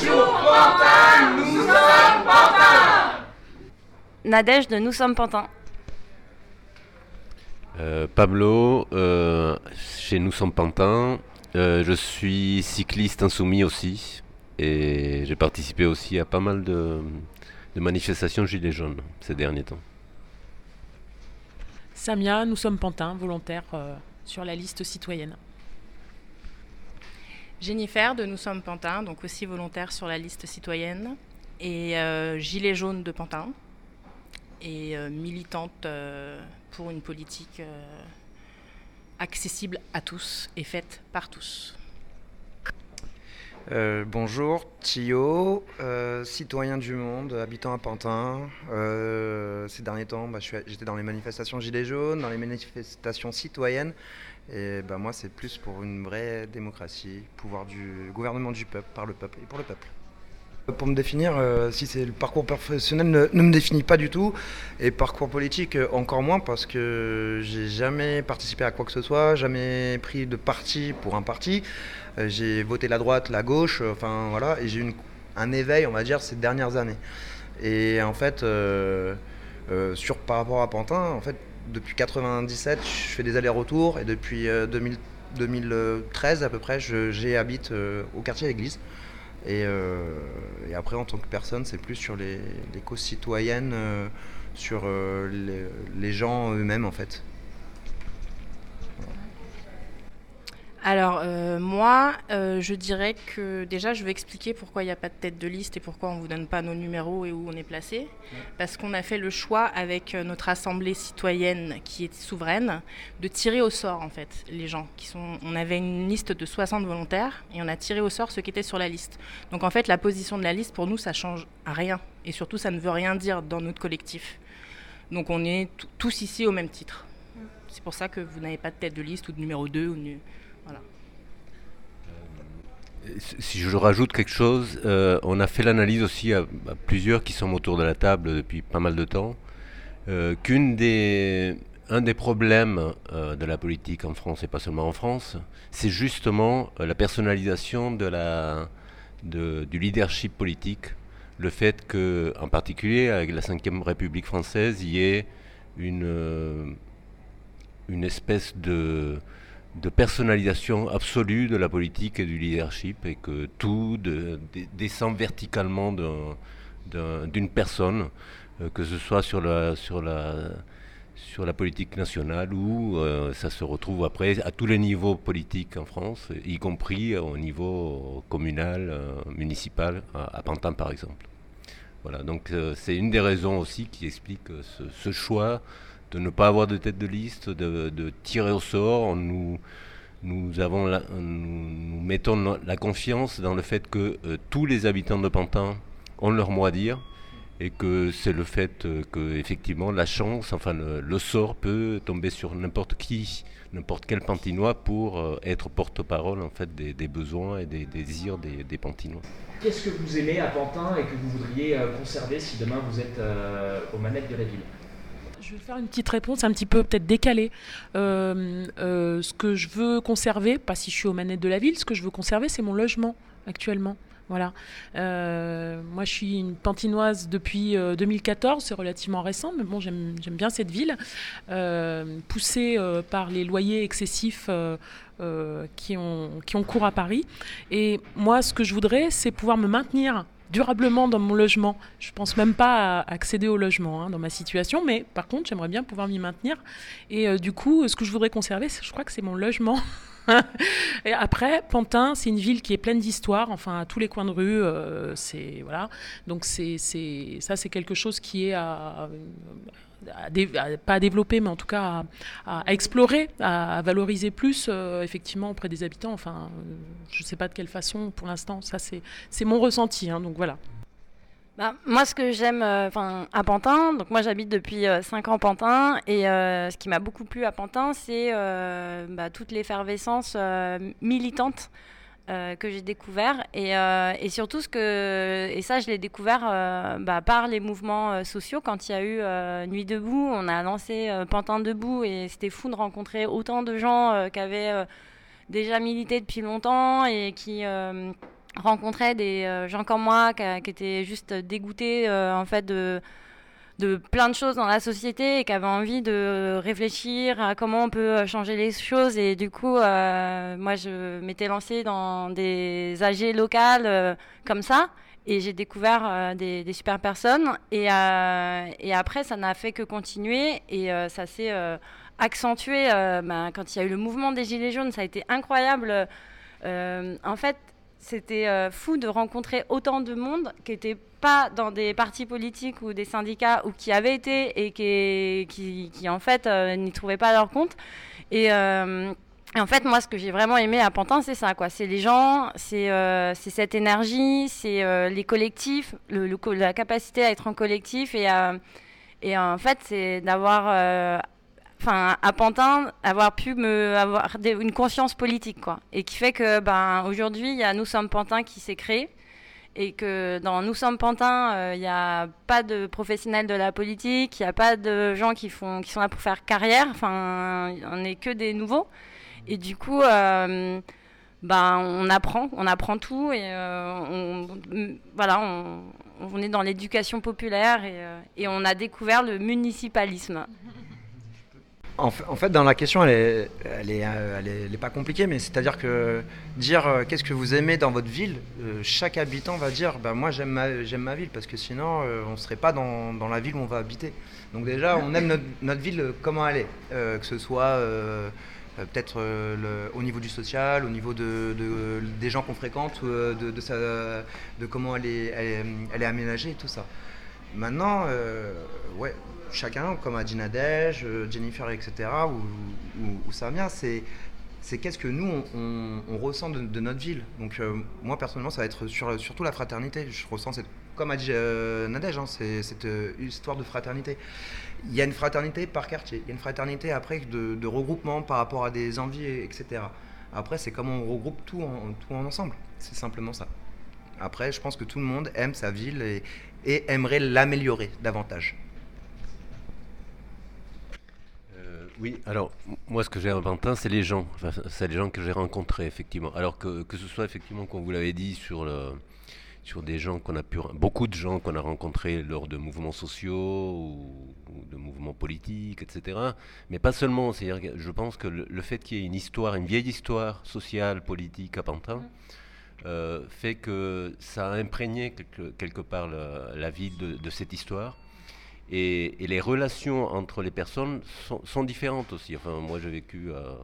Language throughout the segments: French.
Bonjour Pantin, nous sommes Pantin Nadège de Nous sommes Pantin. Euh, Pablo, euh, chez Nous sommes Pantin. Euh, je suis cycliste insoumis aussi. Et j'ai participé aussi à pas mal de, de manifestations Gilets jaunes ces derniers temps. Samia, nous sommes Pantin, volontaire euh, sur la liste citoyenne. Jennifer de Nous sommes Pantin, donc aussi volontaire sur la liste citoyenne, et euh, Gilet jaune de Pantin, et euh, militante euh, pour une politique accessible à tous et faite par tous. Bonjour, Thio, citoyen du monde, habitant à Pantin. Ces derniers temps, bah, j'étais dans les manifestations Gilets jaunes, dans les manifestations citoyennes. Et bah, moi, c'est plus pour une vraie démocratie, pouvoir du gouvernement du peuple, par le peuple et pour le peuple. Pour me définir, euh, si c'est le parcours professionnel ne, me définit pas du tout, et parcours politique euh, encore moins parce que j'ai jamais participé à quoi que ce soit, jamais pris de parti pour un parti. Euh, j'ai voté la droite, la gauche, enfin voilà, et j'ai eu un éveil, on va dire, ces dernières années. Et en fait, sur par rapport à Pantin, en fait, depuis 97, je fais des allers-retours, et depuis euh, 2000 2013 à peu près, je- j'y habite euh, au quartier Église. Et, euh, et après, en tant que personne, c'est plus sur les, les causes citoyennes, euh, sur euh, les gens eux-mêmes en fait. Alors euh, moi, euh, je dirais que déjà, je vais expliquer pourquoi il n'y a pas de tête de liste et pourquoi on ne vous donne pas nos numéros et où on est placé. Parce qu'on a fait le choix avec euh, notre assemblée citoyenne qui est souveraine de tirer au sort en fait les gens qui sont. On avait une liste de 60 volontaires et on a tiré au sort ceux qui étaient sur la liste. Donc en fait, la position de la liste pour nous, ça change rien et surtout, ça ne veut rien dire dans notre collectif. Donc on est tous ici au même titre. C'est pour ça que vous n'avez pas de tête de liste ou de numéro 2 ou de. Si je rajoute quelque chose, euh, on a fait l'analyse aussi à, plusieurs qui sont autour de la table depuis pas mal de temps, euh, qu'une des, des problèmes euh, de la politique en France et pas seulement en France, c'est justement euh, la personnalisation de la, de- du leadership politique, le fait que, en particulier avec la Ve République française, il y ait une, une espèce de de personnalisation absolue de la politique et du leadership et que tout de- de- descend verticalement d'un- d'un- d'une personne, euh, que ce soit sur la, sur la, sur la politique nationale ou euh, ça se retrouve après à tous les niveaux politiques en France, y compris au niveau communal, euh, municipal, à, Pantin par exemple. Voilà, donc c'est une des raisons aussi qui explique ce choix de ne pas avoir de tête de liste, de, tirer au sort. Nous, nous, mettons la confiance dans le fait que euh, tous les habitants de Pantin ont leur mot à dire et que c'est le fait euh, que effectivement la chance, enfin le, sort peut tomber sur n'importe qui, n'importe quel Pantinois pour euh, être porte-parole en fait des, besoins et des désirs des, Pantinois. Qu'est-ce que vous aimez à Pantin et que vous voudriez conserver si demain vous êtes aux manettes de la ville? Je vais faire une petite réponse un petit peu peut-être décalée. Euh, euh, ce que je veux conserver, pas si je suis aux manettes de la ville, ce que je veux conserver, c'est mon logement actuellement. Voilà. Euh, moi, je suis une pantinoise depuis euh, 2014, c'est relativement récent, mais bon, j'aime bien cette ville. Poussée par les loyers excessifs qui, ont, qui ont cours à Paris. Et moi, ce que je voudrais, c'est pouvoir me maintenir durablement dans mon logement. Je pense même pas à accéder au logement hein, dans ma situation, mais par contre, j'aimerais bien pouvoir m'y maintenir. Et euh, du coup, ce que je voudrais conserver, je crois que c'est mon logement. Et après, Pantin, c'est une ville qui est pleine d'histoire. Enfin, à tous les coins de rue, euh, c'est voilà. Donc c'est ça, c'est quelque chose qui est à pas à développer, mais en tout cas à, explorer, à, valoriser plus euh, effectivement auprès des habitants. Enfin, euh, je sais pas de quelle façon pour l'instant. Ça, c'est mon ressenti. hein, donc voilà. Bah, moi, ce que j'aime euh, à Pantin, donc moi j'habite depuis 5 ans Pantin, et euh, ce qui m'a beaucoup plu à Pantin, c'est euh, bah, toute l'effervescence euh, militante euh, que j'ai découvert, et, euh, et surtout ce que, et ça je l'ai découvert euh, bah, par les mouvements sociaux, quand il y a eu Nuit debout, on a lancé Pantin debout, et c'était fou de rencontrer autant de gens qui avaient déjà milité depuis longtemps, et qui... rencontrais des gens comme moi qui, qui étaient juste dégoûtés en fait de de plein de choses dans la société et qui avait envie de réfléchir à comment on peut changer les choses. Et du coup, euh, moi, je m'étais lancée dans des AG locales euh, comme ça. Et j'ai découvert euh, des, des, super personnes. Et, et après, ça n'a fait que continuer. Et ça s'est accentué ben, quand il y a eu le mouvement des Gilets jaunes. Ça a été incroyable. en fait, c'était fou de rencontrer autant de monde qui était pas dans des partis politiques ou des syndicats ou qui avaient été et qui, qui, en fait euh, n'y trouvaient pas leur compte. Euh, et, en fait, moi, ce que j'ai vraiment aimé à Pantin, c'est ça, quoi. C'est les gens, c'est euh, cette énergie, c'est les collectifs, le, la capacité à être en collectif et, et en fait, c'est d'avoir enfin à Pantin avoir pu me avoir une conscience politique quoi et qui fait que ben aujourd'hui il y a nous sommes Pantin qui s'est créé et que dans Nous sommes Pantins, euh, il n'y a pas de professionnels de la politique, il n'y a pas de gens qui, font, qui sont là pour faire carrière, enfin, on n'est que des nouveaux. Et du coup, euh, ben, on apprend, on apprend tout et euh, on, voilà, on, est dans l'éducation populaire et on a découvert le municipalisme. En fait, dans la question, elle est, elle est, euh, est, pas compliquée, mais c'est-à-dire que dire euh, qu'est-ce que vous aimez dans votre ville, euh, chaque habitant va dire bah, moi j'aime ma, j'aime ma ville, parce que sinon on ne serait pas dans, la ville où on va habiter. Donc déjà, on aime notre, ville comment elle est, que ce soit peut-être au niveau du social, au niveau de, de des gens qu'on fréquente, de, de, comment elle est, elle, elle est aménagée tout ça. Maintenant, ouais, chacun, comme dit Nadège, euh, Jennifer, etc., ou, ou, Samia, c'est qu'est-ce que nous, on, ressent de, notre ville. Donc euh, moi, personnellement, ça va être sur, surtout la fraternité. Je ressens, cette, comme a dit euh, hein, c'est cette histoire de fraternité. Il y a une fraternité par quartier, il y a une fraternité après de, regroupement par rapport à des envies, etc. Après, c'est comment on regroupe tout en, tout en ensemble. C'est simplement ça. Après, je pense que tout le monde aime sa ville et aimerait l'améliorer davantage. Oui, alors moi ce que j'ai inventé, c'est les gens. c'est les gens que j'ai rencontrés effectivement. Alors que, que ce soit effectivement, comme vous l'avez dit, sur le sur des gens qu'on a pu, beaucoup de gens qu'on a rencontrés lors de mouvements sociaux ou, de mouvements politiques, etc. Mais pas seulement. C'est-à-dire que je pense que le, fait qu'il y ait une histoire, une vieille histoire sociale, politique à Pantin, mmh. euh, fait que ça a imprégné quelque, part la, vie de cette histoire. Et, les relations entre les personnes sont, différentes aussi. Enfin, moi, j'ai vécu à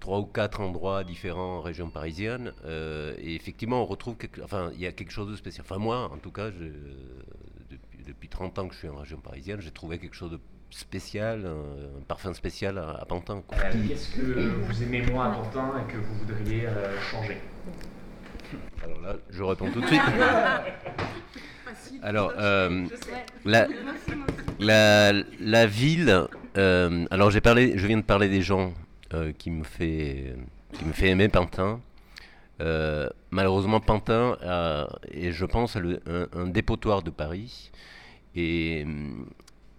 trois ou quatre endroits différents en région parisienne. Euh, et effectivement, on retrouve. enfin, il y a quelque chose de spécial. Enfin, moi, en tout cas, depuis, depuis 30 ans que je suis en région parisienne, j'ai trouvé quelque chose de spécial, un, parfum spécial à, Pantin. Qu'est-ce que vous aimez moins à Pantin et que vous voudriez euh, changer? Alors là, je réponds tout de suite. Alors, euh, la, la, ville. Euh, alors, j'ai parlé, je viens de parler des gens euh, qui me fait qui me fait aimer Pantin. malheureusement, Pantin est, je pense, un, dépotoir de Paris. Et,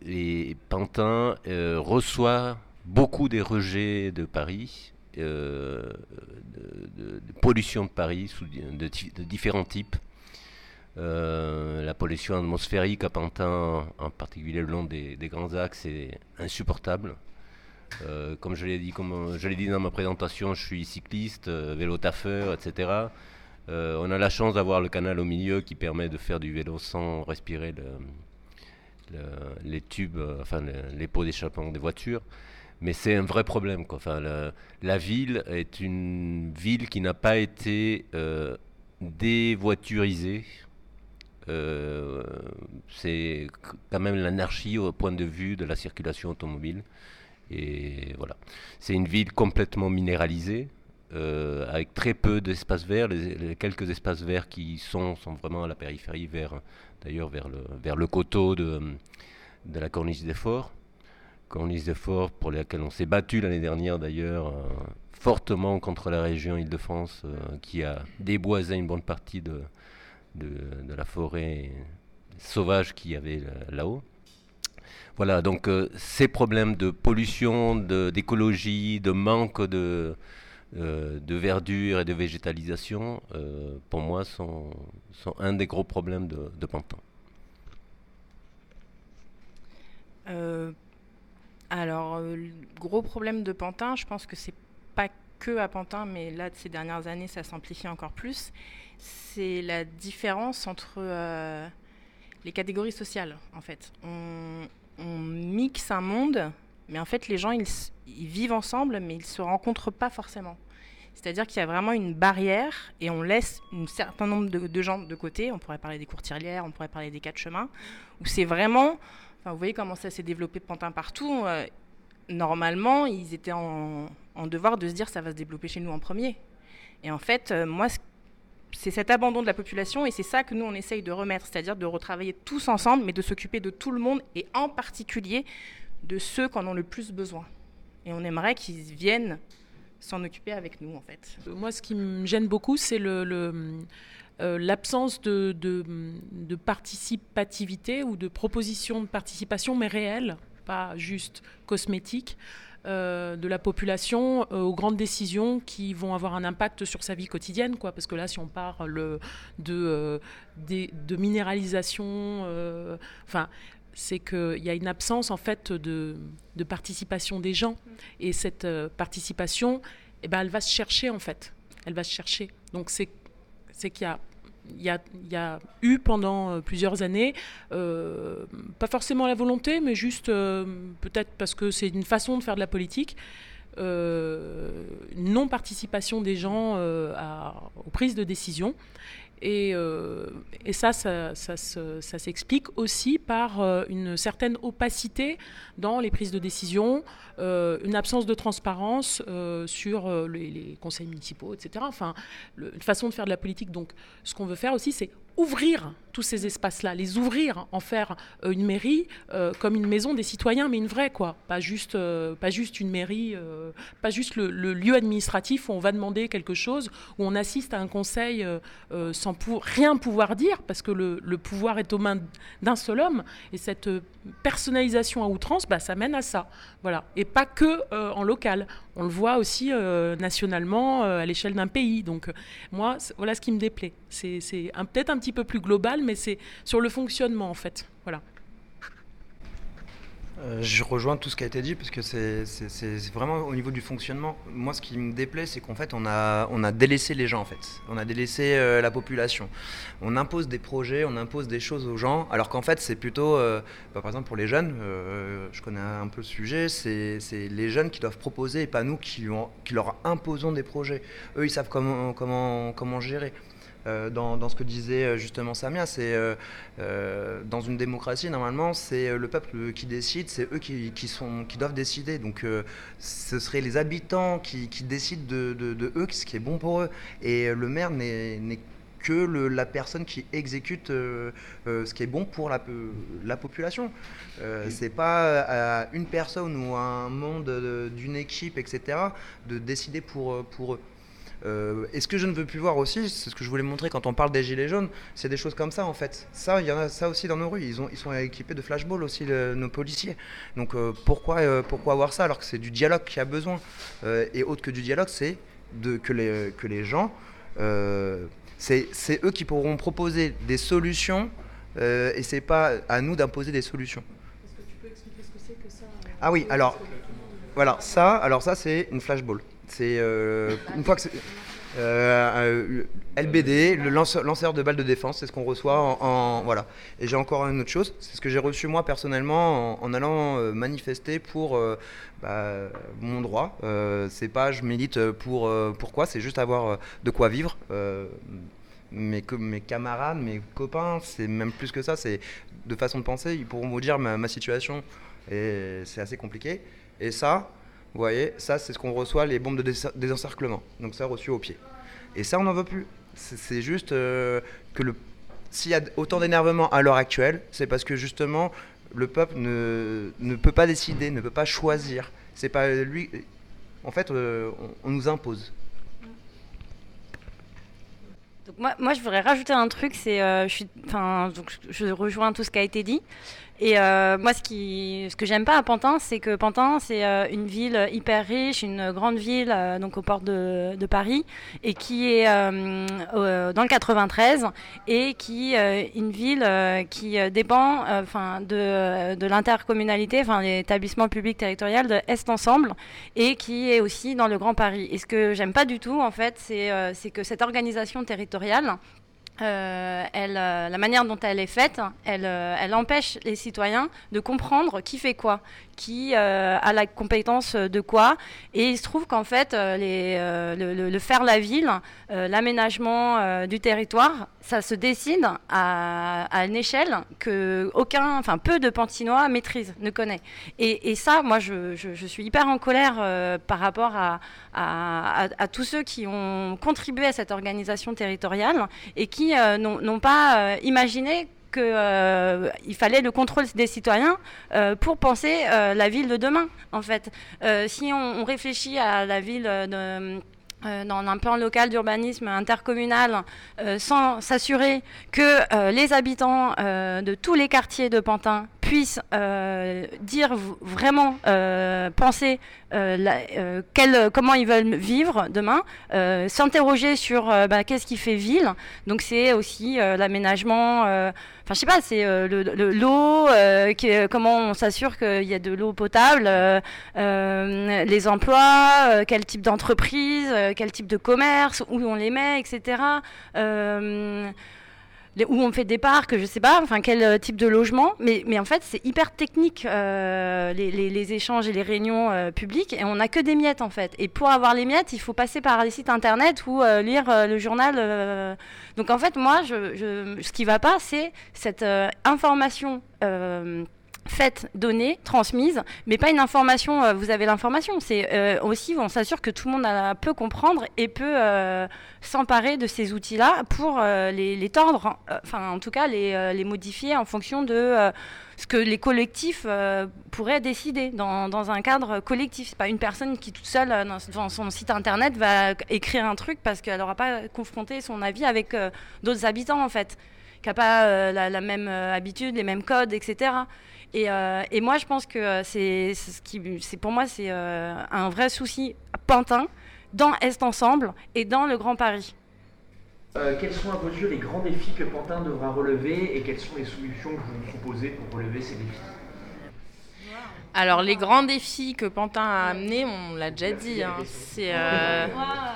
et Pantin reçoit beaucoup des rejets de Paris, de, pollution de Paris sous, de différents types. Euh, la pollution atmosphérique à Pantin, en particulier le long des, grands axes, est insupportable. Euh, comme je l'ai dit, dans ma présentation, je suis cycliste, euh, vélo taffeur, etc. on a la chance d'avoir le canal au milieu qui permet de faire du vélo sans respirer les tubes, enfin les, pots d'échappement des voitures. Mais c'est un vrai problème. Enfin, la, ville est une ville qui n'a pas été dévoiturisée euh, c'est quand même l'anarchie au point de vue de la circulation automobile. Et voilà. C'est une ville complètement minéralisée, euh, avec très peu d'espaces verts. Les, quelques espaces verts qui sont sont vraiment à la périphérie, vers d'ailleurs vers le vers le coteau de de la corniche des forts, corniche des forts pour laquelle on s'est battu l'année dernière d'ailleurs euh, fortement contre la région Île-de-France qui a déboisé une bonne partie de de, la forêt sauvage qu'il y avait là-haut. Voilà, donc euh, ces problèmes de pollution, d'écologie, de, manque de, euh, de verdure et de végétalisation, euh, pour moi, sont, sont un des gros problèmes de, de Pantin. Euh, alors, euh, gros problème de Pantin, je pense que c'est que à Pantin, mais là, de ces dernières années, ça s'amplifie encore plus. C'est la différence entre euh, les catégories sociales, en fait. On, mixe un monde, mais en fait, les gens, ils, vivent ensemble, mais ils se rencontrent pas forcément. C'est-à-dire qu'il y a vraiment une barrière et on laisse un certain nombre de, gens de côté. On pourrait parler des courtilières, on pourrait parler des quatre chemins, où c'est vraiment vous voyez comment ça s'est développé Pantin partout. euh, normalement, ils étaient en, en devoir de se dire ça va se développer chez nous en premier. Et en fait, euh, moi, ce- c'est cet abandon de la population et c'est ça que nous, on essaye de remettre, c'est-à-dire de retravailler tous ensemble, mais de s'occuper de tout le monde et en particulier de ceux qui en ont le plus besoin. Et on aimerait qu'ils viennent s'en occuper avec nous, en fait. Moi, ce qui me gêne beaucoup, c'est le, euh, l'absence de, de, de participativité ou de proposition de participation, mais réelle, pas juste cosmétique, euh, de la population euh, aux grandes décisions qui vont avoir un impact sur sa vie quotidienne. Quoi, parce que là, si on parle de, euh, de minéralisation, enfin, c'est qu'il y a une absence en fait de, de participation des gens. Et cette participation, eh ben, elle va se chercher en fait. Elle va se chercher. Donc c'est qu'il y a y, a, il y a eu pendant euh, plusieurs années, euh, pas forcément la volonté, mais juste euh, peut-être parce que c'est une façon de faire de la politique, une non-participation des gens aux prises de décision. Et, euh, et ça, ça, ça se- ça s'explique aussi par euh, une certaine opacité dans les prises de décision, euh, une absence de transparence sur les, conseils municipaux, etc. Enfin, une façon de faire de la politique. Donc, ce qu'on veut faire aussi, c'est ouvrir tous ces espaces-là, les ouvrir, en faire euh, une mairie euh, comme une maison des citoyens, mais une vraie, quoi. Pas juste, euh, pas juste une mairie, pas juste le, lieu administratif où on va demander quelque chose, où on assiste à un conseil sans rien pouvoir dire, parce que le, pouvoir est aux mains d'un seul homme, et cette personnalisation à outrance, bah, ça mène à ça. Voilà. Et pas que en local. On le voit aussi nationalement, à l'échelle d'un pays. Donc, moi, voilà ce qui me déplaît. C'est peut-être un petit peu plus global, mais c'est sur le fonctionnement, en fait. Voilà. Euh, je rejoins tout ce qui a été dit parce que c'est vraiment au niveau du fonctionnement. Moi, ce qui me déplaît, c'est qu'en fait, on a, délaissé les gens, en fait. On a délaissé euh, la population. On impose des projets, on impose des choses aux gens, alors qu'en fait, c'est plutôt, euh, bah, par exemple, pour les jeunes, je connais un peu le sujet, c'est les jeunes qui doivent proposer et pas nous qui, leur imposons des projets. Eux, ils savent comment gérer. Euh, dans, dans ce que disait euh, justement Samia, c'est euh, dans une démocratie normalement c'est le peuple qui décide, c'est eux qui, qui sont, qui doivent décider. Donc ce seraient les habitants qui, qui décident de, de- de eux ce qui est bon pour eux. Et le maire n'est que le- la personne qui exécute euh, euh, ce qui est bon pour la, population. Euh, c'est pas à une personne ou à un monde de- d'une équipe, etc., de décider pour, pour eux. Euh, et ce que je ne veux plus voir aussi, c'est ce que je voulais montrer quand on parle des gilets jaunes, c'est des choses comme ça en fait. Ça, il y en a ça aussi dans nos rues. Ils, ont, ils sont équipés de flashballs aussi, le- nos policiers. Donc euh, pourquoi, euh, pourquoi avoir ça alors que c'est du dialogue qu'il y a besoin Euh, Et autre que du dialogue, c'est que, les, que les gens, c'est c'est eux qui pourront proposer des solutions et c'est pas à nous d'imposer des solutions. Est-ce que tu peux expliquer ce que c'est que ça? Ah oui, alors, voilà, ça, alors ça c'est une flashball. C'est euh, une fois que euh, LBD, le lanceur, de balles de défense, c'est ce qu'on reçoit en, voilà. Et j'ai encore une autre chose, c'est ce que j'ai reçu moi personnellement en, allant euh, manifester pour euh, bah, mon droit. C'est pas je milite pour pourquoi, c'est juste avoir de quoi vivre. Mes, mes camarades, mes copains, c'est même plus que ça, c'est de façon de penser, ils pourront vous dire ma, ma situation et c'est assez compliqué. Et ça, vous voyez, ça c'est ce qu'on reçoit, les bombes de dés- désencerclement. Donc ça reçu au pied. Et ça on n'en veut plus. C'est juste euh, que s'il y a autant d'énervement à l'heure actuelle, c'est parce que justement le peuple ne, ne peut pas décider, ne peut pas choisir. C'est pas lui. En fait, euh, on, nous impose. Donc moi, moi, je voudrais rajouter un truc, c'est, euh, je, suis, donc je rejoins tout ce qui a été dit. Et euh, moi, ce, qui, ce que j'aime pas à Pantin, c'est que Pantin, c'est euh, une ville hyper riche, une grande ville euh, donc au port de, Paris, et qui est dans le 93, et qui est une ville qui dépend enfin de, de l'intercommunalité, enfin l'établissement public territorial de Est Ensemble, et qui est aussi dans le Grand Paris. Et ce que j'aime pas du tout, en fait, c'est que cette organisation territoriale, euh, elle, euh, la manière dont elle est faite, euh, elle, empêche les citoyens de comprendre qui fait quoi qui euh, a la compétence de quoi. Et il se trouve qu'en fait, euh, euh, le, faire la ville, l'aménagement du territoire, ça se décide à, une échelle que aucun, enfin peu de Pantinois maîtrisent, ne connaît. Et, ça, moi, je, suis hyper en colère par rapport à, tous ceux qui ont contribué à cette organisation territoriale et qui n'ont pas imaginé qu'il euh, fallait le contrôle des citoyens euh, pour penser euh, la ville de demain, en fait. si on, réfléchit à la ville dans un plan local d'urbanisme intercommunal sans s'assurer que les habitants de tous les quartiers de Pantin puissent dire vraiment penser la, quel, comment ils veulent vivre demain, s'interroger sur bah, qu'est-ce qui fait ville. Donc c'est aussi l'aménagement, enfin je sais pas, c'est l'eau, le, comment on s'assure qu'il y a de l'eau potable, les emplois, quel type d'entreprise quel type de commerce, où on les met, etc. Euh, où on fait des parcs, je sais pas, enfin quel euh, type de logement, mais, en fait c'est hyper technique euh, les, échanges et les réunions publiques et on n'a que des miettes en fait. Et pour avoir les miettes, il faut passer par les sites internet ou lire le journal. Donc en fait moi, ce qui va pas, c'est cette information faite, donnée, transmise, mais pas une information, euh, vous avez l'information. C'est euh, aussi, on s'assure que tout le monde peut comprendre et peut euh, s'emparer de ces outils-là pour les, les, tordre, enfin en tout cas les, modifier en fonction de ce que les collectifs pourraient décider dans, un cadre collectif. C'est pas une personne qui toute seule dans, son site internet va écrire un truc parce qu'elle n'aura pas confronté son avis avec d'autres habitants en fait, qui n'ont pas la, même habitude, les mêmes codes, etc. Et, euh, et, moi, je pense que euh, c'est pour moi, c'est euh, un vrai souci Pantin, dans Est Ensemble et dans le Grand Paris. Quels sont à vos yeux les grands défis que Pantin devra relever et quelles sont les solutions que vous proposez pour relever ces défis? Alors les grands défis que Pantin a amenés, on l'a déjà dit. Hein, c'est euh...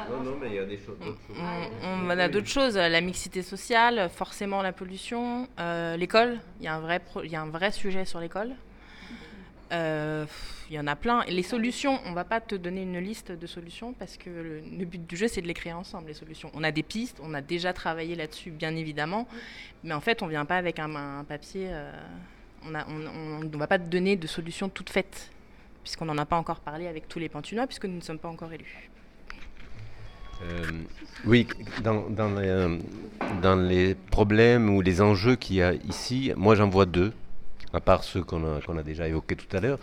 non, non, mais il y a des choses. On, on, a d'autres choses. La mixité sociale, forcément la pollution, euh, l'école. Il y a un vrai, il y a un vrai sujet sur l'école. Euh, il y en a plein. Et les solutions, on va pas te donner une liste de solutions parce que le, le but du jeu, c'est de les créer ensemble, les solutions. On a des pistes, on a déjà travaillé là-dessus, bien évidemment. Mais en fait, on vient pas avec un, un papier. Euh, on ne va pas donner de solution toute faite, puisqu'on n'en a pas encore parlé avec tous les Pantunois, puisque nous ne sommes pas encore élus. Euh, oui, dans, dans, les, euh, dans, les, problèmes ou les enjeux qu'il y a ici, moi j'en vois deux, à part ceux qu'on a, déjà évoqués tout à l'heure.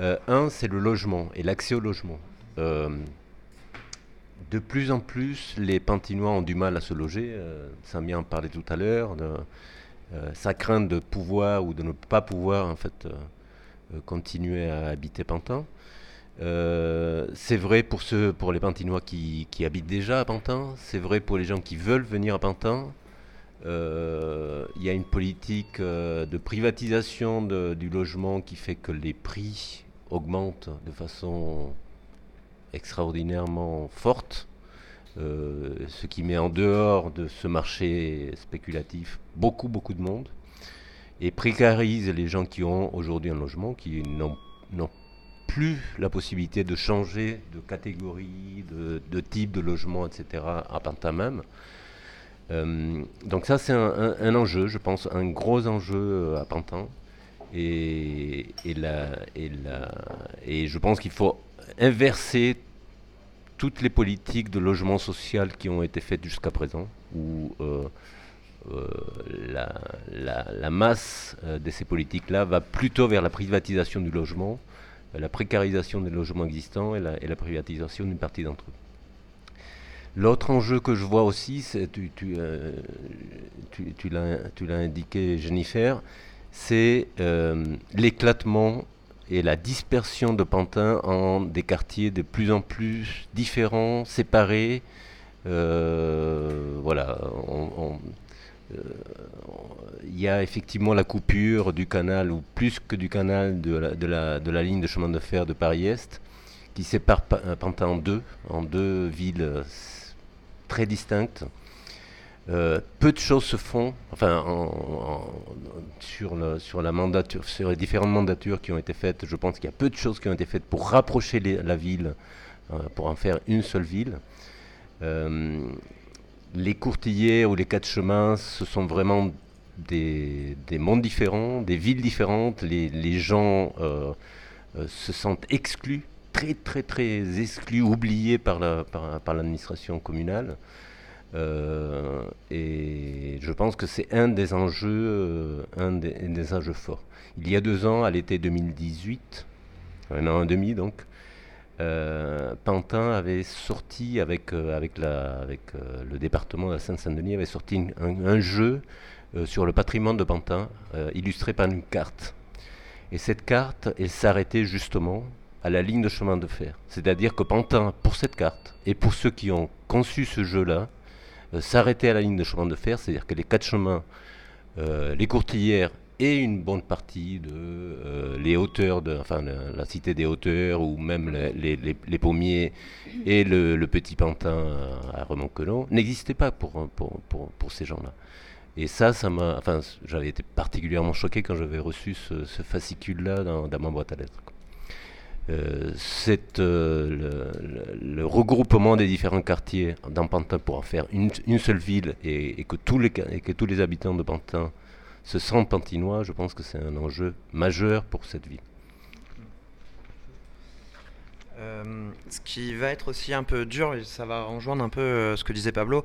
Euh, un, c'est le logement et l'accès au logement. De plus en plus, les Pantinois ont du mal à se loger. Samia en parlait tout à l'heure. Euh, sa crainte de pouvoir ou de ne pas pouvoir en fait euh, euh, continuer à habiter Pantin. c'est vrai pour ceux, pour les Pantinois qui, habitent déjà à Pantin. C'est vrai pour les gens qui veulent venir à Pantin. Il y a une politique de privatisation du logement qui fait que les prix augmentent de façon extraordinairement forte. Euh, ce qui met en dehors de ce marché spéculatif beaucoup, beaucoup de monde et précarise les gens qui ont aujourd'hui un logement, qui n'ont plus la possibilité de changer de catégorie, de, type de logement, etc. à Pantin même. Euh, donc ça, c'est un, enjeu, je pense, un gros enjeu euh, à Pantin. Et, et je pense qu'il faut inverser toutes les politiques de logement social qui ont été faites jusqu'à présent, où euh, euh, la, masse euh, de ces politiques-là va plutôt vers la privatisation du logement, la précarisation des logements existants et la, privatisation d'une partie d'entre eux. L'autre enjeu que je vois aussi, tu l'as indiqué Jennifer, c'est l'éclatement et la dispersion de Pantin en des quartiers de plus en plus différents, séparés. voilà, il y a effectivement la coupure du canal, ou plus que du canal, de la, ligne de chemin de fer de Paris-Est, qui sépare Pantin en deux, en deux villes très distinctes. Euh, peu de choses se font, enfin, sur, sur, la mandature, sur les différentes mandatures qui ont été faites, je pense qu'il y a peu de choses qui ont été faites pour rapprocher la ville, euh, pour en faire une seule ville. Euh, les courtillers ou les quatre chemins, ce sont vraiment des, mondes différents, des villes différentes. Les, gens se sentent exclus, très très très exclus, oubliés par l'administration la, par, communale. Euh, et je pense que c'est un des enjeux, euh, un des, enjeux forts. Il y a deux ans, à l'été 2018, un an et demi donc, euh, Pantin avait sorti avec, avec, la, avec le département de la Seine-Saint-Denis avait sorti un, jeu sur le patrimoine de Pantin, illustré par une carte. Et cette carte, elle s'arrêtait justement à la ligne de chemin de fer. C'est-à-dire que Pantin, pour cette carte, et pour ceux qui ont conçu ce jeu-là, s'arrêter à la ligne de chemin de fer, c'est-à-dire que les quatre chemins, euh, les courtilières et une bonne partie de euh, les hauteurs, de, enfin la, cité des hauteurs ou même les, pommiers et le, petit pantin à, Remonquelon n'existaient pas pour, ces gens-là. Et ça, ça m'a, enfin, j'avais été particulièrement choqué quand j'avais reçu ce, fascicule-là dans, ma boîte à lettres. Euh, euh, le, regroupement des différents quartiers dans Pantin pour en faire une, seule ville et, que tous les, et que tous les habitants de Pantin se sentent pantinois, je pense que c'est un enjeu majeur pour cette ville. Euh, ce qui va être aussi un peu dur, et ça va rejoindre un peu ce que disait Pablo,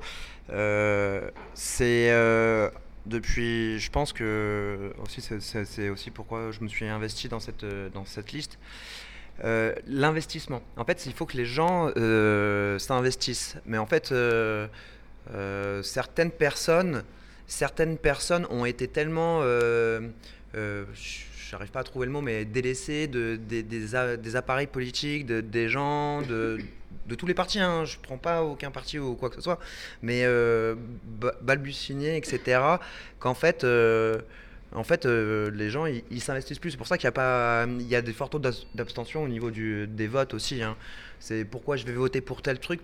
c'est depuis, je pense que aussi c'est aussi pourquoi je me suis investi dans cette, dans cette liste. Euh, l'investissement. En fait, il faut que les gens euh, s'investissent. Mais en fait, euh, certaines personnes, certaines personnes ont été tellement, j'arrive pas à trouver le mot, mais délaissées de, des, appareils politiques, de, des gens, de, tous les partis. Hein. Je prends pas aucun parti ou quoi que ce soit, mais balbutier, etc. Qu'en fait en fait, euh, les gens, ils s'investissent plus. C'est pour ça qu'il y a y a des forts taux d'abstention au niveau des votes aussi. Hein. C'est pourquoi je vais voter pour tel truc,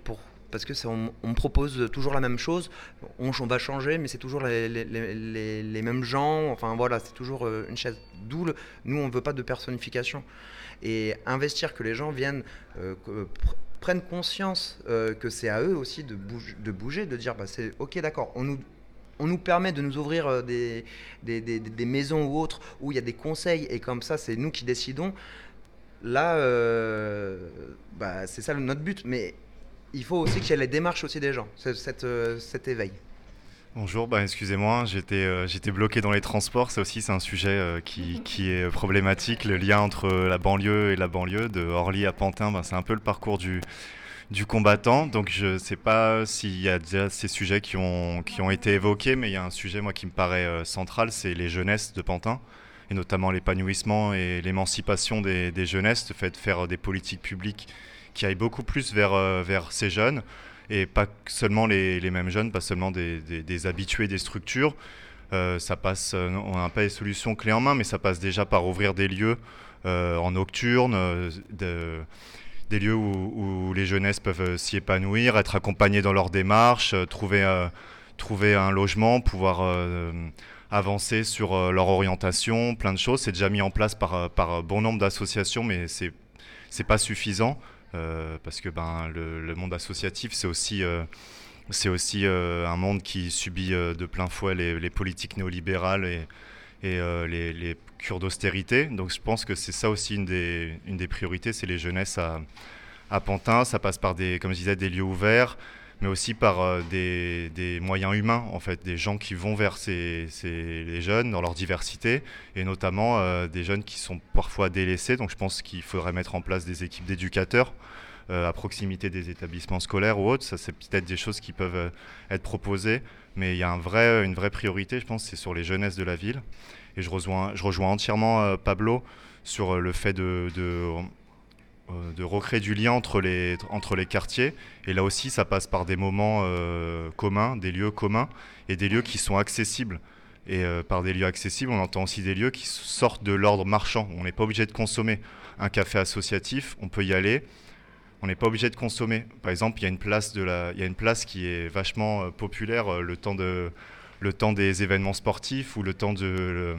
parce que on, me propose toujours la même chose. On, va changer, mais c'est toujours les, mêmes gens. Enfin voilà, c'est toujours euh, une chaise. D'où nous, on veut pas de personnification. Et investir que les gens viennent, euh, prennent conscience que c'est à eux aussi de de, bouger, de dire bah, c'est ok, d'accord, on nous on nous permet de nous ouvrir euh, des, des, maisons ou autres où il y a des conseils et comme ça, c'est nous qui décidons. Là, euh, bah, c'est ça notre but. Mais il faut aussi qu'il y ait les démarches aussi des gens, cette, euh, cet éveil. Bonjour, bah, excusez-moi, j'étais j'étais bloqué dans les transports. Ça aussi, c'est un sujet qui, qui, est problématique. Le lien entre la banlieue et la banlieue, de Orly à Pantin, bah, c'est un peu le parcours du, du combattant. Donc je ne sais pas s'il y a déjà ces sujets qui ont, qui ont été évoqués, mais il y a un sujet moi qui me paraît euh, central, c'est les jeunesses de Pantin, et notamment l'épanouissement et l'émancipation des, des, jeunesses, le fait de faire des politiques publiques qui aillent beaucoup plus vers, euh, vers ces jeunes, et pas seulement les, les mêmes jeunes, pas seulement des, des, habitués des structures. Euh, ça passe, on n'a pas les solutions clés en main, mais ça passe déjà par ouvrir des lieux en nocturne, de, des lieux où, les jeunesses peuvent euh, s'y épanouir, être accompagnées dans leur démarche, euh, trouver, euh, trouver un logement, pouvoir avancer sur leur orientation, plein de choses. C'est déjà mis en place par, par bon nombre d'associations, mais c'est n'est pas suffisant parce que ben, le, monde associatif, c'est aussi, aussi un monde qui subit de plein fouet les, les politiques néolibérales et, et les, les, cure d'austérité. Donc je pense que c'est ça aussi une des, priorités, c'est les jeunesses à, Pantin. Ça passe par des, comme je disais, des lieux ouverts, mais aussi par euh, des, moyens humains, en fait, des gens qui vont vers ces, ces les jeunes dans leur diversité, et notamment euh, des jeunes qui sont parfois délaissés. Donc je pense qu'il faudrait mettre en place des équipes d'éducateurs à proximité des établissements scolaires ou autres. Ça, c'est peut-être des choses qui peuvent être proposées, mais il y a une vraie priorité, je pense, c'est sur les jeunesses de la ville. Et je rejoins, entièrement Pablo sur le fait de, de recréer du lien entre les, quartiers. Et là aussi, ça passe par des moments communs, des lieux communs et des lieux qui sont accessibles. Et euh, par des lieux accessibles, on entend aussi des lieux qui sortent de l'ordre marchand. On n'est pas obligé de consommer un café associatif, on peut y aller. On n'est pas obligé de consommer. Par exemple, il y a une place, qui est vachement euh, populaire euh, le, temps des événements sportifs ou le temps de,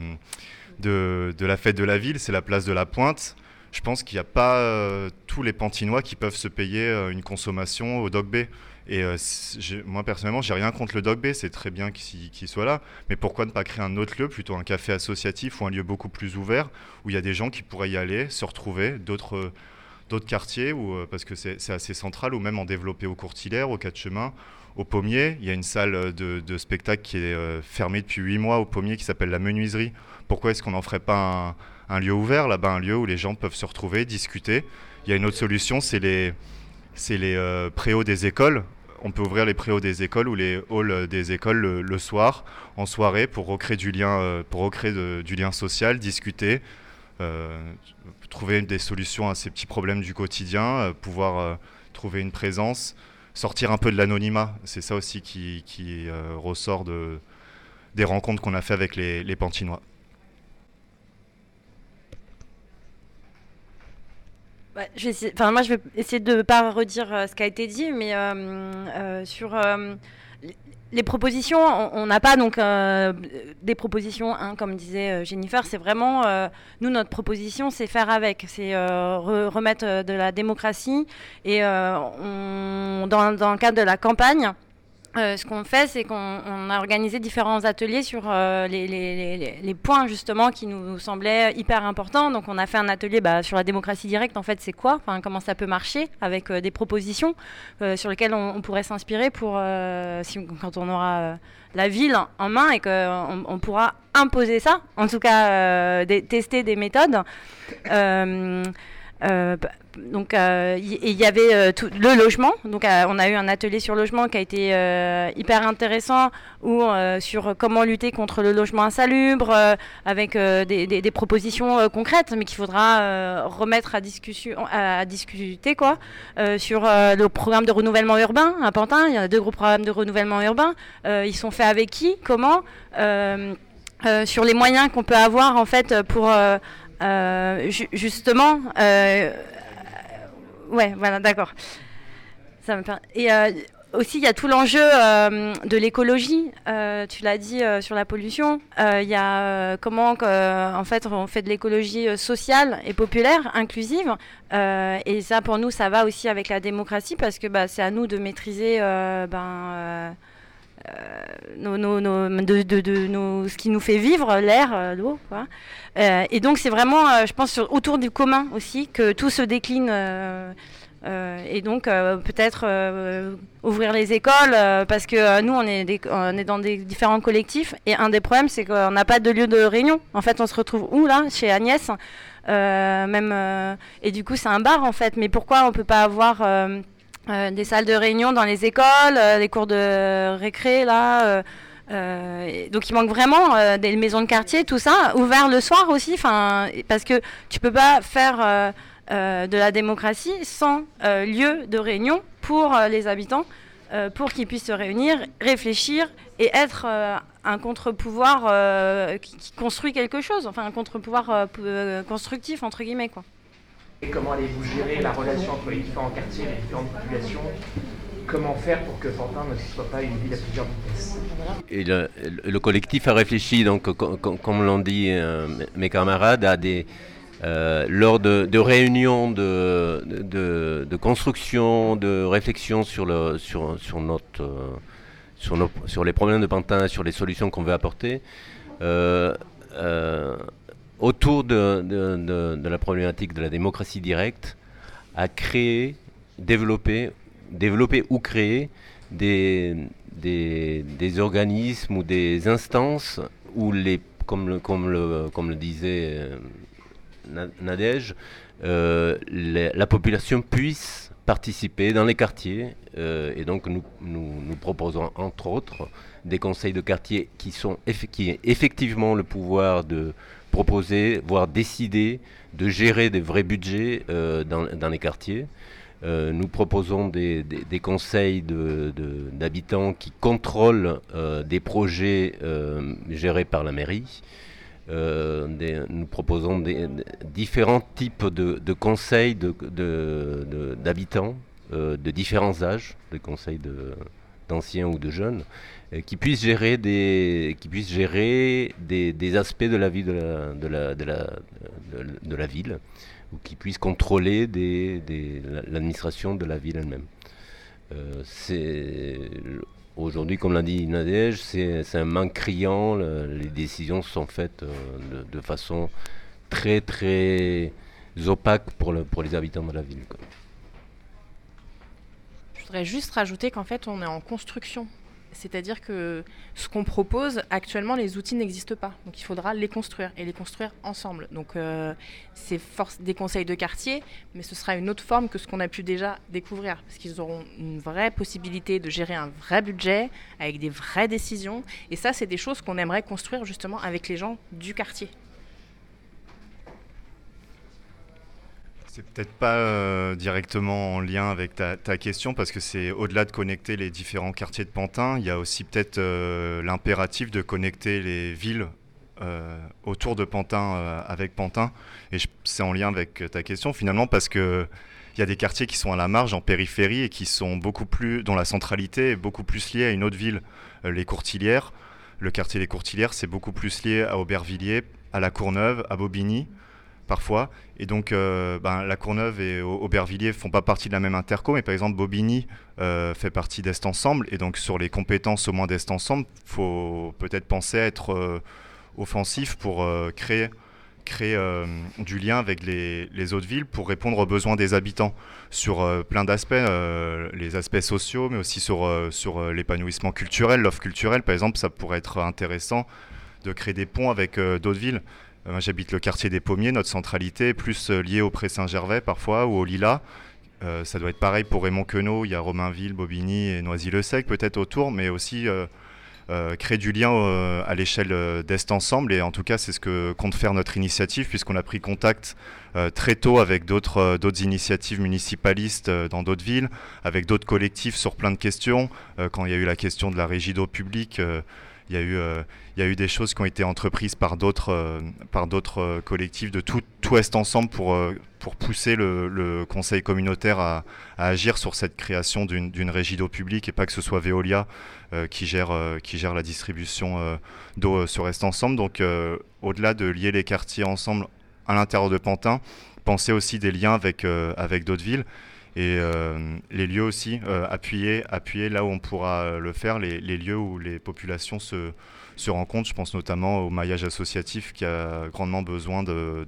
la fête de la ville, c'est la place de la Pointe. Je pense qu'il n'y a pas tous les Pantinois qui peuvent se payer une consommation au Dog euh, moi personnellement, j'ai rien contre le Dog Bay, c'est très bien qu'il soit là, mais pourquoi ne pas créer un autre lieu, plutôt un café associatif ou un lieu beaucoup plus ouvert, où il y a des gens qui pourraient y aller, se retrouver, d'autres d'autres quartiers, ou euh, parce que c'est assez central, ou même en développer au Courtilaire, au Quatre Chemins, au Pommier. Il y a une salle de, spectacle qui est euh, fermée depuis 8 mois au Pommier qui s'appelle la Menuiserie. Pourquoi est-ce qu'on n'en ferait pas un, lieu ouvert là-bas, un lieu où les gens peuvent se retrouver, discuter? Il y a une autre solution, c'est les les euh, préaux des écoles. On peut ouvrir les préaux des écoles ou les halls des écoles le, soir, en soirée, pour recréer du lien, euh, pour recréer du lien social, discuter, euh, trouver des solutions à ces petits problèmes du quotidien, pouvoir trouver une présence, sortir un peu de l'anonymat. C'est ça aussi qui, ressort de, des rencontres qu'on a fait avec les, les Pantinois. Bah, je vais enfin, moi, je vais essayer de ne pas redire euh, ce qui a été dit, mais euh, euh, sur les propositions, on n'a pas donc des propositions, hein, comme disait Jennifer. C'est vraiment, nous, notre proposition, c'est faire avec, c'est remettre de la démocratie. Et on, dans, dans, le cadre de la campagne, euh, ce qu'on fait, c'est qu'on a organisé différents ateliers sur euh, les, points justement qui nous semblaient hyper importants. Donc, on a fait un atelier bah, sur la démocratie directe. En fait, c'est quoi? Comment ça peut marcher Avec euh, des propositions sur lesquelles on, pourrait s'inspirer pour quand on aura la ville en main et qu'on on pourra imposer ça. En tout cas, tester des méthodes. Euh, donc euh, il y, avait euh, le logement. Donc on a eu un atelier sur logement qui a été hyper intéressant ou sur comment lutter contre le logement insalubre avec des, propositions concrètes, mais qu'il faudra remettre à discuter quoi sur le programme de renouvellement urbain à Pantin. Il y a deux gros programmes de renouvellement urbain. ils sont faits avec qui? Comment? Sur les moyens qu'on peut avoir en fait pour euh, justement, euh, ouais, voilà, d'accord. Ça me Et euh, aussi, il y a tout l'enjeu de l'écologie. tu l'as dit sur la pollution. Il y a comment, en fait, on fait de l'écologie sociale et populaire, inclusive. et ça, pour nous, ça va aussi avec la démocratie parce que bah, c'est à nous de maîtriser ben, euh, de, ce qui nous fait vivre, l'air, euh, l'eau. Euh, et donc c'est vraiment, je pense, autour du commun aussi que tout se décline. et donc peut-être ouvrir les écoles parce que nous on est, on est dans des différents collectifs et un des problèmes c'est qu'on n'a pas de lieu de réunion. En fait on se retrouve où là? Chez Agnès. même et du coup c'est un bar en fait. Mais pourquoi on peut pas avoir des salles de réunion dans les écoles, euh, des cours de récré là. Euh, donc il manque vraiment des maisons de quartier, tout ça, ouvert le soir aussi, parce que tu peux pas faire de la démocratie sans lieu de réunion pour les habitants, pour qu'ils puissent se réunir, réfléchir et être un contre-pouvoir qui, qui, construit quelque chose, enfin un contre-pouvoir constructif entre guillemets quoi. Et comment allez-vous gérer la relation entre les différents quartiers, les différentes populations? Comment faire pour que Pantin ne soit pas une ville à plusieurs vitesses? Et le, collectif a réfléchi, donc, comme l'ont dit euh, mes camarades, à des, euh, lors de, réunions de, construction, de réflexion sur, sur, euh, sur les problèmes de Pantin, sur les solutions qu'on veut apporter autour de, la problématique de la démocratie directe, à créer, développer, ou créer des, des, organismes ou des instances où les, comme le, comme le, comme le disait euh, Nadège, euh, la population puisse participer dans les quartiers. et donc nous, nous, proposons entre autres des conseils de quartier qui, sont qui effectivement le pouvoir de proposer, voire décider de gérer des vrais budgets dans, dans, les quartiers. Euh, nous proposons des, conseils d'habitants qui contrôlent euh, des projets euh, gérés par la mairie. nous proposons des, différents types de, conseils d'habitants de, différents âges, des conseils d'anciens ou de jeunes, qui puissent gérer des, qui puissent gérer des, aspects de la vie de la, ville ou qui puissent contrôler l'administration de la ville elle-même. Euh, aujourd'hui, comme l'a dit Nadège, c'est un manque criant. les décisions sont faites euh, de, façon très très opaque pour, les habitants de la ville. Voudrais juste rajouter qu'en fait, on est en construction c'est-à-dire que ce qu'on propose, actuellement, les outils n'existent pas. Donc il faudra les construire et les construire ensemble. Donc euh, c'est des conseils de quartier, mais ce sera une autre forme que ce qu'on a pu déjà découvrir. Parce qu'ils auront une vraie possibilité de gérer un vrai budget avec des vraies décisions. Et ça, c'est des choses qu'on aimerait construire justement avec les gens du quartier. C'est peut-être pas euh, directement en lien avec ta, question parce que c'est au-delà de connecter les différents quartiers de Pantin, il y a aussi peut-être euh, l'impératif de connecter les villes euh, autour de Pantin avec Pantin. Et c'est en lien avec ta question finalement parce que il y a des quartiers qui sont à la marge, en périphérie et qui sont beaucoup plus, dont la centralité est beaucoup plus liée à une autre ville, les Courtilières. Le quartier des Courtilières, c'est beaucoup plus lié à Aubervilliers, à La Courneuve, à Bobigny parfois. Et donc, euh, ben, la Courneuve et Aubervilliers font pas partie de la même interco, mais par exemple, Bobigny euh, fait partie d'Est Ensemble. Et donc, sur les compétences au moins d'Est Ensemble, faut peut-être penser à être euh, offensif pour créer, du lien avec les, les, autres villes pour répondre aux besoins des habitants sur plein d'aspects, les aspects sociaux, mais aussi sur, sur l'épanouissement culturel, l'offre culturelle. Par exemple, ça pourrait être intéressant de créer des ponts avec d'autres villes. Euh, j'habite le quartier des Pommiers. Notre centralité plus euh, liée au Pré-Saint-Gervais parfois ou au Lilas. Euh, ça doit être pareil pour Raymond Queneau. Il y a Romainville, Bobigny et Noisy-le-Sec peut-être autour, mais aussi créer du lien à l'échelle d'Est Ensemble. Et en tout cas, c'est ce que compte faire notre initiative, puisqu'on a pris contact très tôt avec d'autres initiatives municipalistes dans d'autres villes, avec d'autres collectifs sur plein de questions. quand il y a eu la question de la régie d'eau publique, il y, a eu, euh, y a eu des choses qui ont été entreprises par d'autres euh, euh, collectifs de tout, Est ensemble pour, pousser le, conseil communautaire à, agir sur cette création d'une régie d'eau publique et pas que ce soit Veolia qui, gère, la distribution d'eau sur Est ensemble. Donc au-delà de lier les quartiers ensemble à l'intérieur de Pantin, penser aussi des liens avec d'autres villes et euh, les lieux aussi, euh, appuyer, appuyer là où on pourra euh, le faire, les, lieux où les populations se, se, rencontrent. Je pense notamment au maillage associatif qui a grandement besoin de,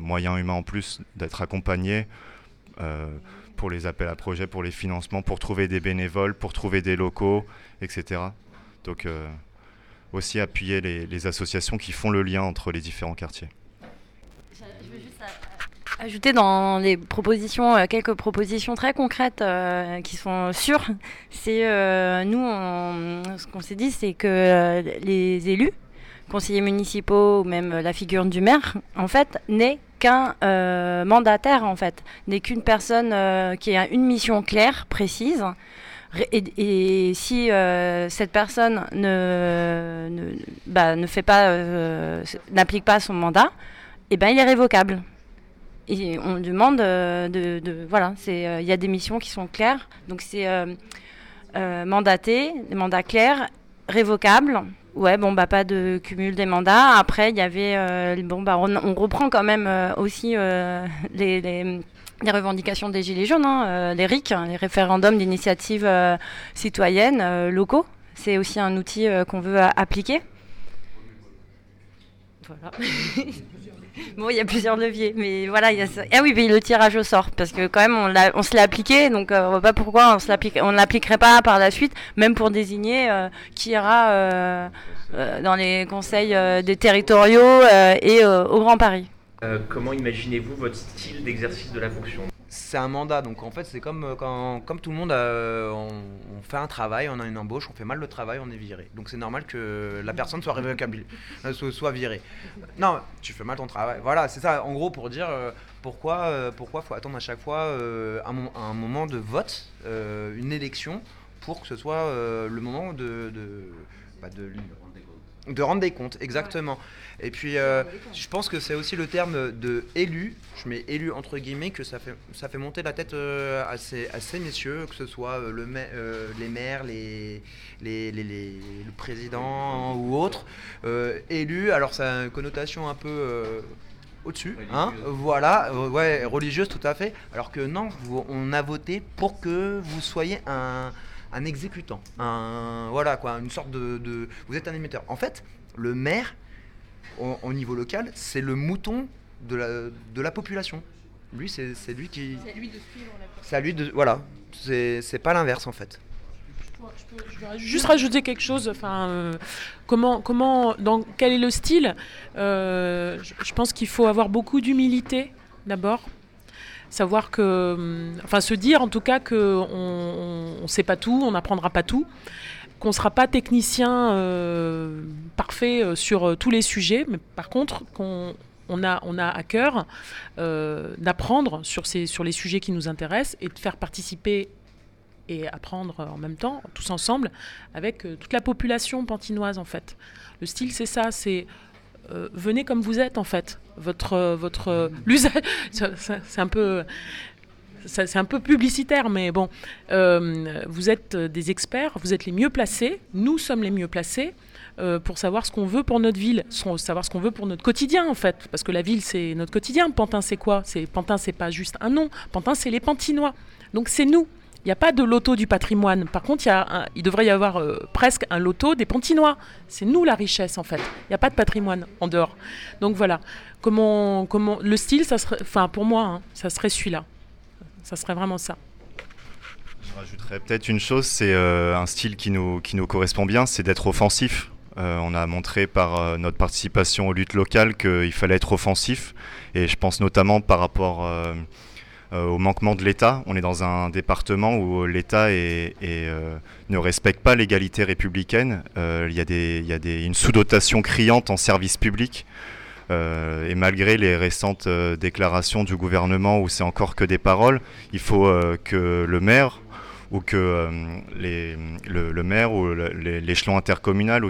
moyens humains en plus, d'être accompagné pour les appels à projets, pour les financements, pour trouver des bénévoles, pour trouver des locaux, etc. Donc aussi appuyer les, les associations qui font le lien entre les différents quartiers ajouter dans les propositions, euh, quelques propositions très concrètes euh, qui sont sûres. C'est euh, nous, ce qu'on s'est dit, c'est que les élus, conseillers municipaux ou même la figure du maire, en fait, n'est qu'un mandataire, en fait, n'est qu'une personne qui a une mission claire, précise. Et, si cette personne ne, bah, n'applique pas son mandat, eh ben, il est révocable on demande euh, de, voilà, c'est euh, il y a des missions qui sont claires, donc c'est euh, mandaté, des mandats clairs, révocables. Ouais, bon bah pas de cumul des mandats. Après, il y avait bon bah on, reprend quand même aussi les, revendications des Gilets jaunes, hein, les RIC, hein, les référendums d'initiatives citoyennes locaux. C'est aussi un outil qu'on veut appliquer. Voilà. bon, il y a plusieurs leviers, mais voilà, il y a. Ah oui, le tirage au sort, parce que quand même, on, on se l'a appliqué, donc euh, on voit pas pourquoi on ne l'appliquerait pas par la suite, même pour désigner euh, qui ira euh, dans les conseils des territoriaux et au Grand Paris. comment imaginez-vous votre style d'exercice de la fonction? C'est un mandat. Donc en fait, c'est comme euh, quand, comme tout le monde, euh, on, fait un travail, on a une embauche, on fait mal le travail, on est viré. Donc c'est normal que la personne soit révocable, euh, soit, virée. Non, tu fais mal ton travail. Voilà, c'est ça. En gros, pour dire pourquoi, pourquoi faut attendre à chaque fois un, mo- un moment de vote, une élection, pour que ce soit le moment de, bah, de, de rendre des comptes, exactement. Et puis, euh, je pense que c'est aussi le terme de élu, je mets élu entre guillemets, que ça fait, ça fait monter la tête euh, à, ces, à ces messieurs, que ce soit euh, le, ma- euh, les maires, les, les, les- les- le président ou autre. Euh, élu, alors ça a une connotation un peu euh, au-dessus, hein, voilà, euh, ouais, religieuse tout à fait. Alors que non, vous- on a voté pour que vous soyez un, un exécutant, un voilà quoi, une sorte de, de- vous êtes un émetteur. En fait, le maire au, au niveau local, c'est le mouton de la, de la population. Lui, c'est c'est lui qui, C'est à lui de suivre la c'est à lui de, voilà, c'est c'est pas l'inverse en fait. Je juste rajouter quelque chose. Enfin, euh, comment, comment, dans quel est le style? Euh, je, je pense qu'il faut avoir beaucoup d'humilité d'abord, savoir que, hum, enfin, se dire en tout cas que on, on sait pas tout, on n'apprendra pas tout, qu'on sera pas technicien euh, parfait euh, sur euh, tous les sujets, mais par contre qu'on on a, on a à cœur d'apprendre sur, sur les sujets qui nous intéressent et de faire participer et apprendre en même temps, tous ensemble, avec toute la population pantinoise en fait. Le style, c'est ça, c'est venez comme vous êtes en fait. Votre, votre euh, c'est un peu, c'est un peu publicitaire, mais bon, euh, vous êtes euh, des experts, vous êtes les mieux placés, nous sommes les mieux placés. pour savoir ce qu'on veut pour notre ville, savoir ce qu'on veut pour notre quotidien en fait, parce que la ville c'est notre quotidien. Pantin c'est quoi? C'est Pantin c'est pas juste un nom. Pantin c'est les Pantinois. Donc c'est nous. Il n'y a pas de loto du patrimoine. Par contre, il, y a il devrait y avoir euh, presque un loto des Pantinois. C'est nous la richesse, en fait. Il n'y a pas de patrimoine en dehors. Donc voilà. Comment, comment, le style, ça serait, enfin pour moi, hein, ça serait celui-là. Ça serait vraiment ça. Je rajouterais peut-être une chose, c'est euh, un style qui nous, qui nous correspond bien, c'est d'être offensif. Euh, on a montré par notre participation aux luttes locales qu'il fallait être offensif. Et je pense notamment par rapport au manquement de l'État. On est dans un département où l'État est- est, euh, ne respecte pas l'égalité républicaine. Euh, Il y a, des, une sous-dotation criante en services publics. Euh, et malgré les récentes euh, déclarations du gouvernement où c'est encore que des paroles, il faut euh, que le maire ou que euh, le, maire ou l'échelon intercommunal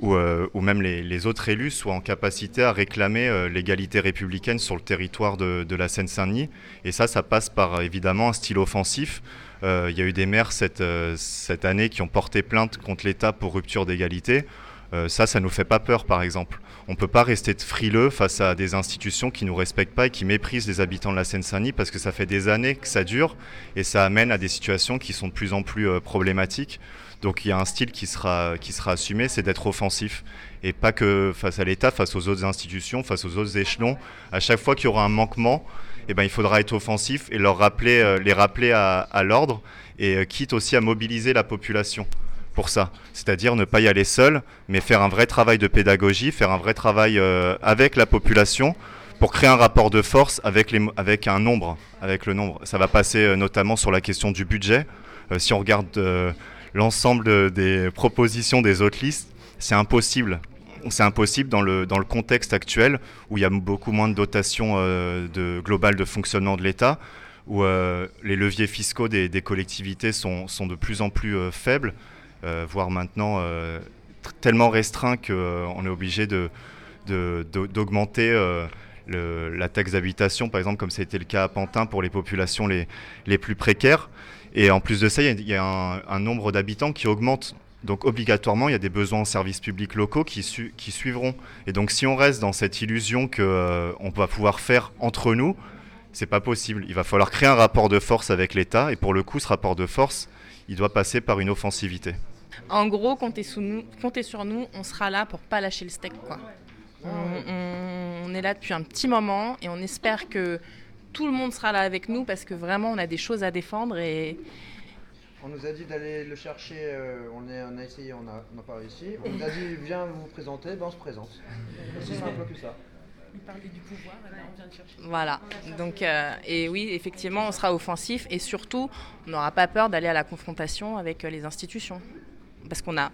ou, euh, ou même les, les autres élus soient en capacité à réclamer euh, l'égalité républicaine sur le territoire de, de la Seine-Saint-Denis. Et ça, ça passe par évidemment un style offensif. Euh, Il y a eu des maires cette, euh, cette année qui ont porté plainte contre l'État pour rupture d'égalité. Euh, ça, ça nous fait pas peur, par exemple. On peut pas rester frileux face à des institutions qui nous respectent pas et qui méprisent les habitants de la Seine-Saint-Denis parce que ça fait des années que ça dure et ça amène à des situations qui sont de plus en plus euh, problématiques. Donc il y a un style qui sera, qui sera assumé, c'est d'être offensif. Et pas que face à l'État, face aux autres institutions, face aux autres échelons. À chaque fois qu'il y aura un manquement, eh ben, il faudra être offensif et leur rappeler, euh, les rappeler à, l'ordre et euh, quitte aussi à mobiliser la population pour ça. C'est-à-dire ne pas y aller seul, mais faire un vrai travail de pédagogie, faire un vrai travail euh, avec la population pour créer un rapport de force avec, avec un nombre, avec le nombre. Ça va passer notamment sur la question du budget. Si on regarde l'ensemble de- des propositions des autres listes, c'est impossible. C'est impossible dans le, dans le contexte actuel où il y a beaucoup moins de dotation euh, de, globale de fonctionnement de l'État, où euh, les leviers fiscaux des, collectivités sont, sont de plus en plus euh, faibles, euh, voire maintenant tellement restreints qu'on est obligé de, de- de- d'augmenter la taxe d'habitation, par exemple, comme c'était le cas à Pantin pour les populations les, les plus précaires. Et en plus de ça, il y a, un, nombre d'habitants qui augmente. Donc obligatoirement, il y a des besoins en services publics locaux qui, su- qui suivront. Et donc si on reste dans cette illusion qu'on va pouvoir faire entre nous, c'est pas possible. Il va falloir créer un rapport de force avec l'État. Et pour le coup, ce rapport de force, il doit passer par une offensivité. En gros, comptez, sous nous, comptez sur nous, on sera là pour pas lâcher le steak. Quoi. On, on- on est là depuis un petit moment et on espère que tout le monde sera là avec nous parce que vraiment on a des choses à défendre et On nous a dit d'aller le chercher, euh, on, est, on a essayé, on n'a on pas réussi. On nous a dit viens vous présenter, ben on se présente. C'est aussi simple que ça. Il parlait du pouvoir, là, on vient de chercher. Voilà. Donc, euh, et oui, effectivement, on sera offensif et surtout, on n'aura pas peur d'aller à la confrontation avec euh, les institutions. Parce qu'on n'a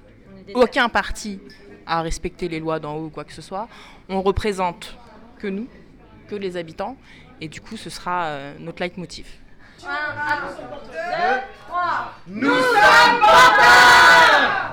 aucun parti à respecter les lois d'en haut ou quoi que ce soit. On représente que nous, que les habitants. Et du coup, ce sera euh, notre leitmotiv. Nous sommes Pantins